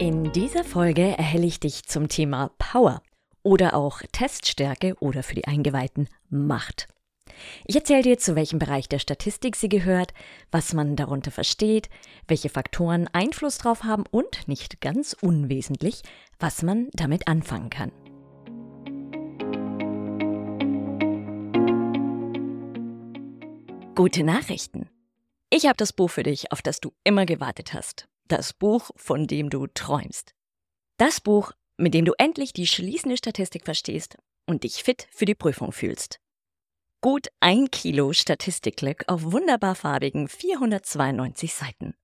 In dieser Folge erhelle ich dich zum Thema Power oder auch Teststärke oder für die Eingeweihten Macht. Ich erzähle dir, zu welchem Bereich der Statistik sie gehört, was man darunter versteht, welche Faktoren Einfluss drauf haben und, nicht ganz unwesentlich, was man damit anfangen kann. Gute Nachrichten. Ich habe das Buch für dich, auf das du immer gewartet hast. Das Buch, von dem du träumst. Das Buch, mit dem du endlich die schließende Statistik verstehst und dich fit für die Prüfung fühlst. Gut ein Kilo Statistikglück auf wunderbar farbigen 492 Seiten.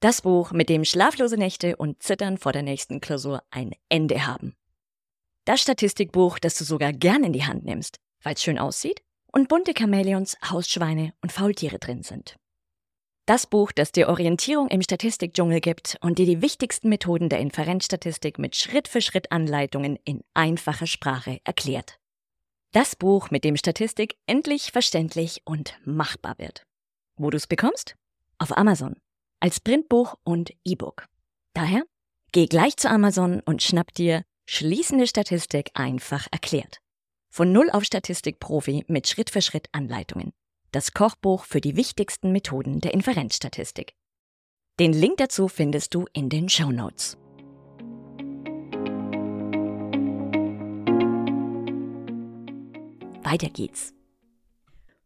Das Buch, mit dem schlaflose Nächte und Zittern vor der nächsten Klausur ein Ende haben. Das Statistikbuch, das du sogar gern in die Hand nimmst, weil es schön aussieht und bunte Chamäleons, Hausschweine und Faultiere drin sind. Das Buch, das dir Orientierung im Statistikdschungel gibt und dir die wichtigsten Methoden der Inferenzstatistik mit Schritt-für-Schritt-Anleitungen in einfacher Sprache erklärt. Das Buch, mit dem Statistik endlich verständlich und machbar wird. Wo du es bekommst? Auf Amazon. Als Printbuch und E-Book. Daher, geh gleich zu Amazon und schnapp dir Schließende Statistik einfach erklärt. Von Null auf Statistik-Profi mit Schritt-für-Schritt-Anleitungen das Kochbuch für die wichtigsten Methoden der Inferenzstatistik. Den Link dazu findest du in den Show Notes. Weiter geht's.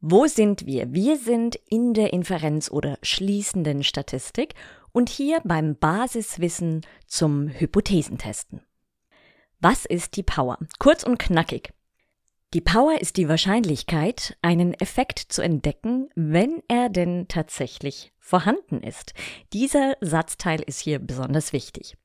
Wo sind wir? Wir sind in der Inferenz oder schließenden Statistik und hier beim Basiswissen zum Hypothesentesten. Was ist die Power? Kurz und knackig. Die Power ist die Wahrscheinlichkeit, einen Effekt zu entdecken, wenn er denn tatsächlich vorhanden ist. Dieser Satzteil ist hier besonders wichtig.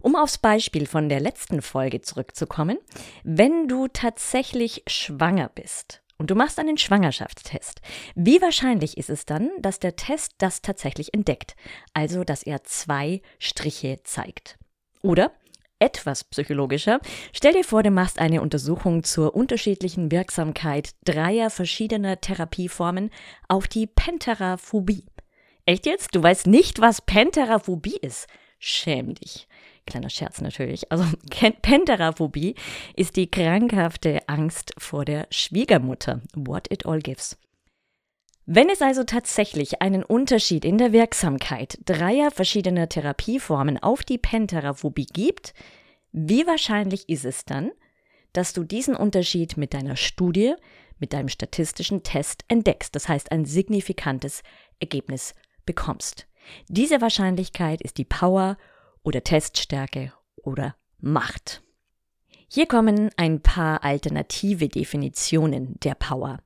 Um aufs Beispiel von der letzten Folge zurückzukommen, wenn du tatsächlich schwanger bist und du machst einen Schwangerschaftstest, wie wahrscheinlich ist es dann, dass der Test das tatsächlich entdeckt, also dass er zwei Striche zeigt? Oder etwas psychologischer. Stell dir vor, du machst eine Untersuchung zur unterschiedlichen Wirksamkeit dreier verschiedener Therapieformen auf die Penteraphobie. Echt jetzt? Du weißt nicht, was Penteraphobie ist? Schäm dich. Kleiner Scherz natürlich. Also Penteraphobie ist die krankhafte Angst vor der Schwiegermutter. What it all gives. Wenn es also tatsächlich einen Unterschied in der Wirksamkeit dreier verschiedener Therapieformen auf die Penteraphobie gibt, wie wahrscheinlich ist es dann, dass du diesen Unterschied mit deiner Studie, mit deinem statistischen Test entdeckst, das heißt ein signifikantes Ergebnis bekommst? Diese Wahrscheinlichkeit ist die Power oder Teststärke oder Macht. Hier kommen ein paar alternative Definitionen der Power.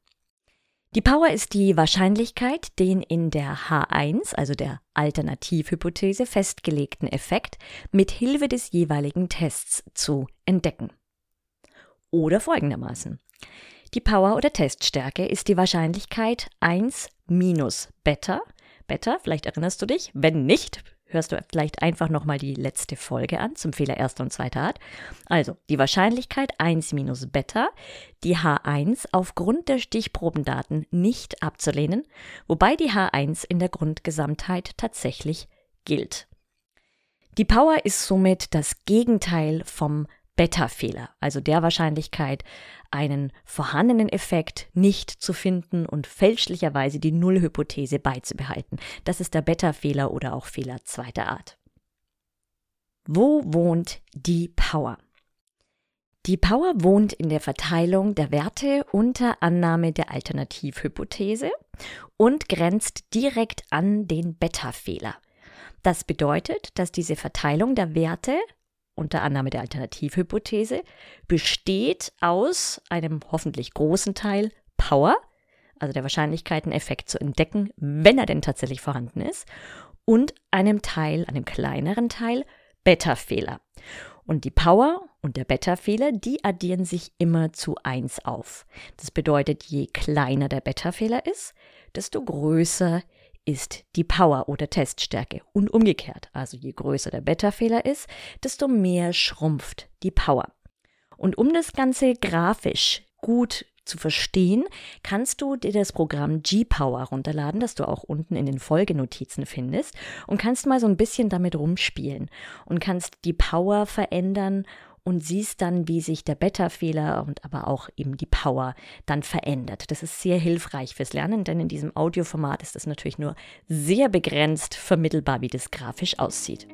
Die Power ist die Wahrscheinlichkeit, den in der H1, also der Alternativhypothese, festgelegten Effekt mit Hilfe des jeweiligen Tests zu entdecken. Oder folgendermaßen. Die Power oder Teststärke ist die Wahrscheinlichkeit 1 minus Beta. Beta, vielleicht erinnerst du dich. Wenn nicht, hörst du vielleicht einfach nochmal die letzte Folge an zum Fehler erster und zweiter Art. Also die Wahrscheinlichkeit 1 minus Beta, die H1 aufgrund der Stichprobendaten nicht abzulehnen, wobei die H1 in der Grundgesamtheit tatsächlich gilt. Die Power ist somit das Gegenteil vom Beta-Fehler, also der Wahrscheinlichkeit, einen vorhandenen Effekt nicht zu finden und fälschlicherweise die Nullhypothese beizubehalten. Das ist der Beta-Fehler oder auch Fehler zweiter Art. Wo wohnt die Power? Die Power wohnt in der Verteilung der Werte unter Annahme der Alternativhypothese und grenzt direkt an den Beta-Fehler. Das bedeutet, dass diese Verteilung der Werte unter Annahme der Alternativhypothese, besteht aus einem hoffentlich großen Teil Power, also der Wahrscheinlichkeit, einen Effekt zu entdecken, wenn er denn tatsächlich vorhanden ist, und einem Teil, einem kleineren Teil Beta-Fehler. Und die Power und der Beta-Fehler, die addieren sich immer zu 1 auf. Das bedeutet, je kleiner der Beta-Fehler ist, desto größer ist die Power oder Teststärke und umgekehrt. Also je größer der Beta-Fehler ist, desto mehr schrumpft die Power. Und um das Ganze grafisch gut zu verstehen, kannst du dir das Programm G-Power runterladen, das du auch unten in den Folgenotizen findest und kannst mal so ein bisschen damit rumspielen und kannst die Power verändern und siehst dann, wie sich der Beta-Fehler und aber auch eben die Power dann verändert. Das ist sehr hilfreich fürs Lernen, denn in diesem Audioformat ist es natürlich nur sehr begrenzt vermittelbar, wie das grafisch aussieht.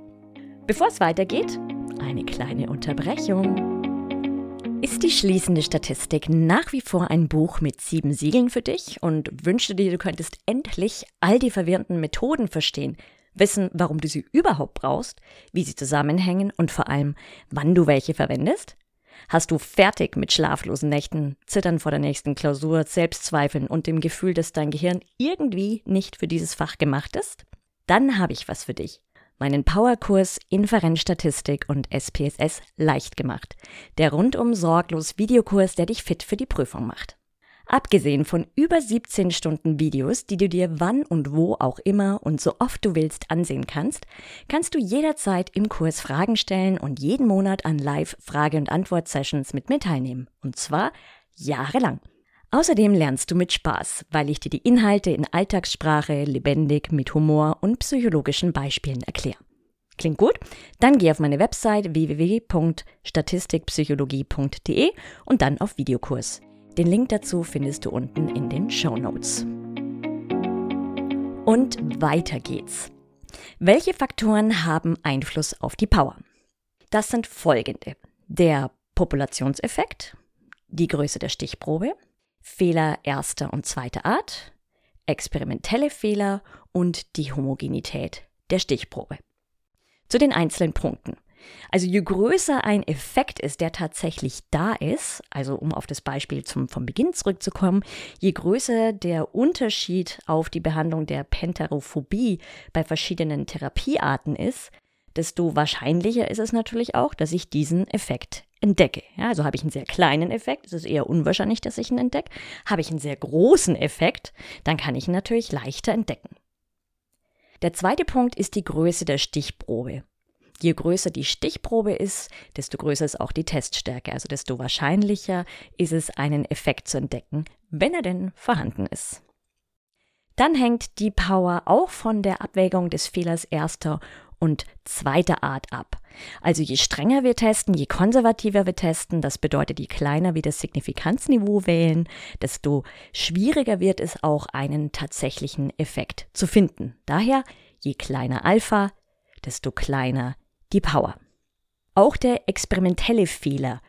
Bevor es weitergeht, eine kleine Unterbrechung. Ist die schließende Statistik nach wie vor ein Buch mit sieben Siegeln für dich und wünschst du dir, du könntest endlich all die verwirrenden Methoden verstehen, wissen, warum du sie überhaupt brauchst, wie sie zusammenhängen und vor allem, wann du welche verwendest? Hast du fertig mit schlaflosen Nächten, Zittern vor der nächsten Klausur, Selbstzweifeln und dem Gefühl, dass dein Gehirn irgendwie nicht für dieses Fach gemacht ist? Dann habe ich was für dich. Meinen Powerkurs Inferenzstatistik und SPSS leicht gemacht. Der rundum sorglos Videokurs, der dich fit für die Prüfung macht. Abgesehen von über 17 Stunden Videos, die du dir wann und wo auch immer und so oft du willst ansehen kannst, kannst du jederzeit im Kurs Fragen stellen und jeden Monat an Live-Frage- und Antwort-Sessions mit mir teilnehmen. Und zwar jahrelang. Außerdem lernst du mit Spaß, weil ich dir die Inhalte in Alltagssprache lebendig mit Humor und psychologischen Beispielen erkläre. Klingt gut? Dann geh auf meine Website www.statistikpsychologie.de und dann auf Videokurs. Den Link dazu findest du unten in den Show Notes. Und weiter geht's. Welche Faktoren haben Einfluss auf die Power? Das sind folgende. Der Populationseffekt, die Größe der Stichprobe, Fehler erster und zweiter Art, experimentelle Fehler und die Homogenität der Stichprobe. Zu den einzelnen Punkten. Also je größer ein Effekt ist, der tatsächlich da ist, also um auf das Beispiel zum, vom Beginn zurückzukommen, je größer der Unterschied auf die Behandlung der Penterophobie bei verschiedenen Therapiearten ist, desto wahrscheinlicher ist es natürlich auch, dass ich diesen Effekt entdecke. Ja, also habe ich einen sehr kleinen Effekt, es ist eher unwahrscheinlich, dass ich ihn entdecke. Habe ich einen sehr großen Effekt, dann kann ich ihn natürlich leichter entdecken. Der zweite Punkt ist die Größe der Stichprobe. Je größer die Stichprobe ist, desto größer ist auch die Teststärke, also desto wahrscheinlicher ist es, einen Effekt zu entdecken, wenn er denn vorhanden ist. Dann hängt die Power auch von der Abwägung des Fehlers erster und zweiter Art ab. Also je strenger wir testen, je konservativer wir testen, das bedeutet, je kleiner wir das Signifikanzniveau wählen, desto schwieriger wird es auch einen tatsächlichen Effekt zu finden. Daher, je kleiner Alpha, desto kleiner die Power. Auch der experimentelle Fehler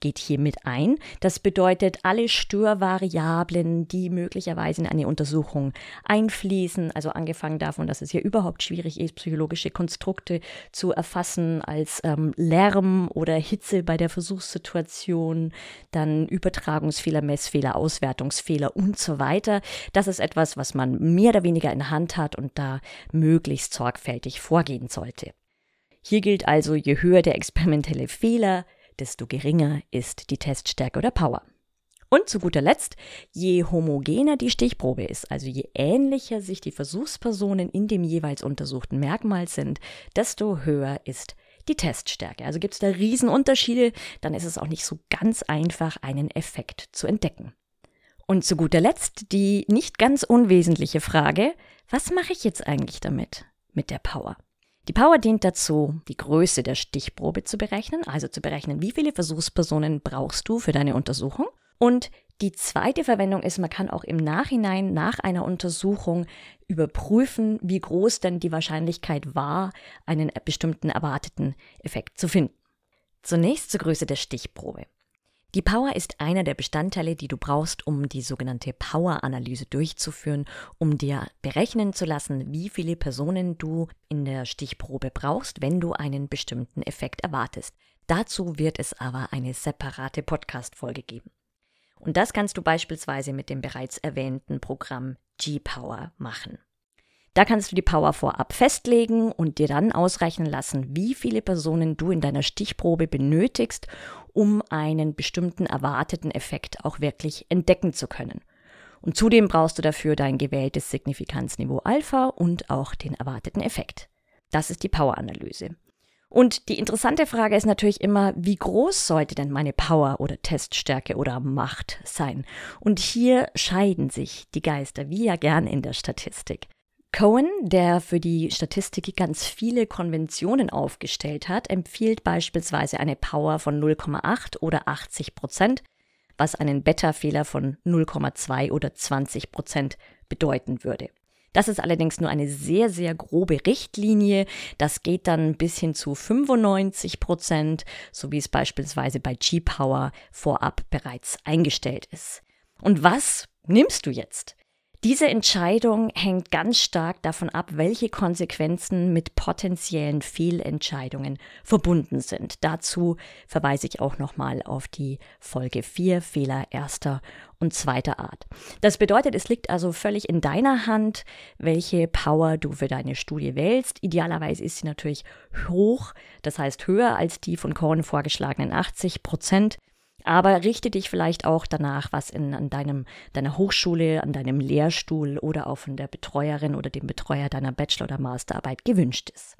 geht hier mit ein. Das bedeutet, alle Störvariablen, die möglicherweise in eine Untersuchung einfließen, also angefangen davon, dass es hier überhaupt schwierig ist, psychologische Konstrukte zu erfassen als ähm, Lärm oder Hitze bei der Versuchssituation, dann Übertragungsfehler, Messfehler, Auswertungsfehler und so weiter. Das ist etwas, was man mehr oder weniger in Hand hat und da möglichst sorgfältig vorgehen sollte. Hier gilt also, je höher der experimentelle Fehler, desto geringer ist die Teststärke oder Power. Und zu guter Letzt, je homogener die Stichprobe ist, also je ähnlicher sich die Versuchspersonen in dem jeweils untersuchten Merkmal sind, desto höher ist die Teststärke. Also gibt es da Riesenunterschiede, dann ist es auch nicht so ganz einfach, einen Effekt zu entdecken. Und zu guter Letzt die nicht ganz unwesentliche Frage, was mache ich jetzt eigentlich damit, mit der Power? Die Power dient dazu, die Größe der Stichprobe zu berechnen, also zu berechnen, wie viele Versuchspersonen brauchst du für deine Untersuchung. Und die zweite Verwendung ist, man kann auch im Nachhinein nach einer Untersuchung überprüfen, wie groß denn die Wahrscheinlichkeit war, einen bestimmten erwarteten Effekt zu finden. Zunächst zur Größe der Stichprobe. Die Power ist einer der Bestandteile, die du brauchst, um die sogenannte Power-Analyse durchzuführen, um dir berechnen zu lassen, wie viele Personen du in der Stichprobe brauchst, wenn du einen bestimmten Effekt erwartest. Dazu wird es aber eine separate Podcast-Folge geben. Und das kannst du beispielsweise mit dem bereits erwähnten Programm G-Power machen. Da kannst du die Power vorab festlegen und dir dann ausrechnen lassen, wie viele Personen du in deiner Stichprobe benötigst, um einen bestimmten erwarteten Effekt auch wirklich entdecken zu können. Und zudem brauchst du dafür dein gewähltes Signifikanzniveau Alpha und auch den erwarteten Effekt. Das ist die Power-Analyse. Und die interessante Frage ist natürlich immer, wie groß sollte denn meine Power oder Teststärke oder Macht sein? Und hier scheiden sich die Geister, wie ja gern in der Statistik. Cohen, der für die Statistik ganz viele Konventionen aufgestellt hat, empfiehlt beispielsweise eine Power von 0,8 oder 80 Prozent, was einen Beta-Fehler von 0,2 oder 20 Prozent bedeuten würde. Das ist allerdings nur eine sehr, sehr grobe Richtlinie. Das geht dann bis hin zu 95 Prozent, so wie es beispielsweise bei G-Power vorab bereits eingestellt ist. Und was nimmst du jetzt? Diese Entscheidung hängt ganz stark davon ab, welche Konsequenzen mit potenziellen Fehlentscheidungen verbunden sind. Dazu verweise ich auch nochmal auf die Folge 4 Fehler erster und zweiter Art. Das bedeutet, es liegt also völlig in deiner Hand, welche Power du für deine Studie wählst. Idealerweise ist sie natürlich hoch, das heißt höher als die von Cohen vorgeschlagenen 80 Prozent. Aber richte dich vielleicht auch danach, was in an deinem, deiner Hochschule, an deinem Lehrstuhl oder auch von der Betreuerin oder dem Betreuer deiner Bachelor- oder Masterarbeit gewünscht ist.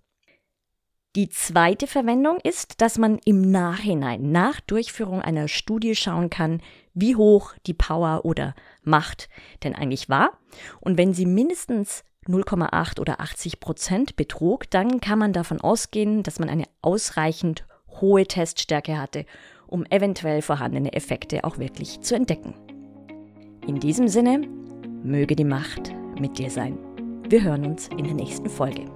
Die zweite Verwendung ist, dass man im Nachhinein, nach Durchführung einer Studie schauen kann, wie hoch die Power oder Macht denn eigentlich war. Und wenn sie mindestens 0,8 oder 80 Prozent betrug, dann kann man davon ausgehen, dass man eine ausreichend hohe Teststärke hatte, um eventuell vorhandene Effekte auch wirklich zu entdecken. In diesem Sinne, möge die Macht mit dir sein. Wir hören uns in der nächsten Folge.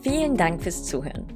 Vielen Dank fürs Zuhören.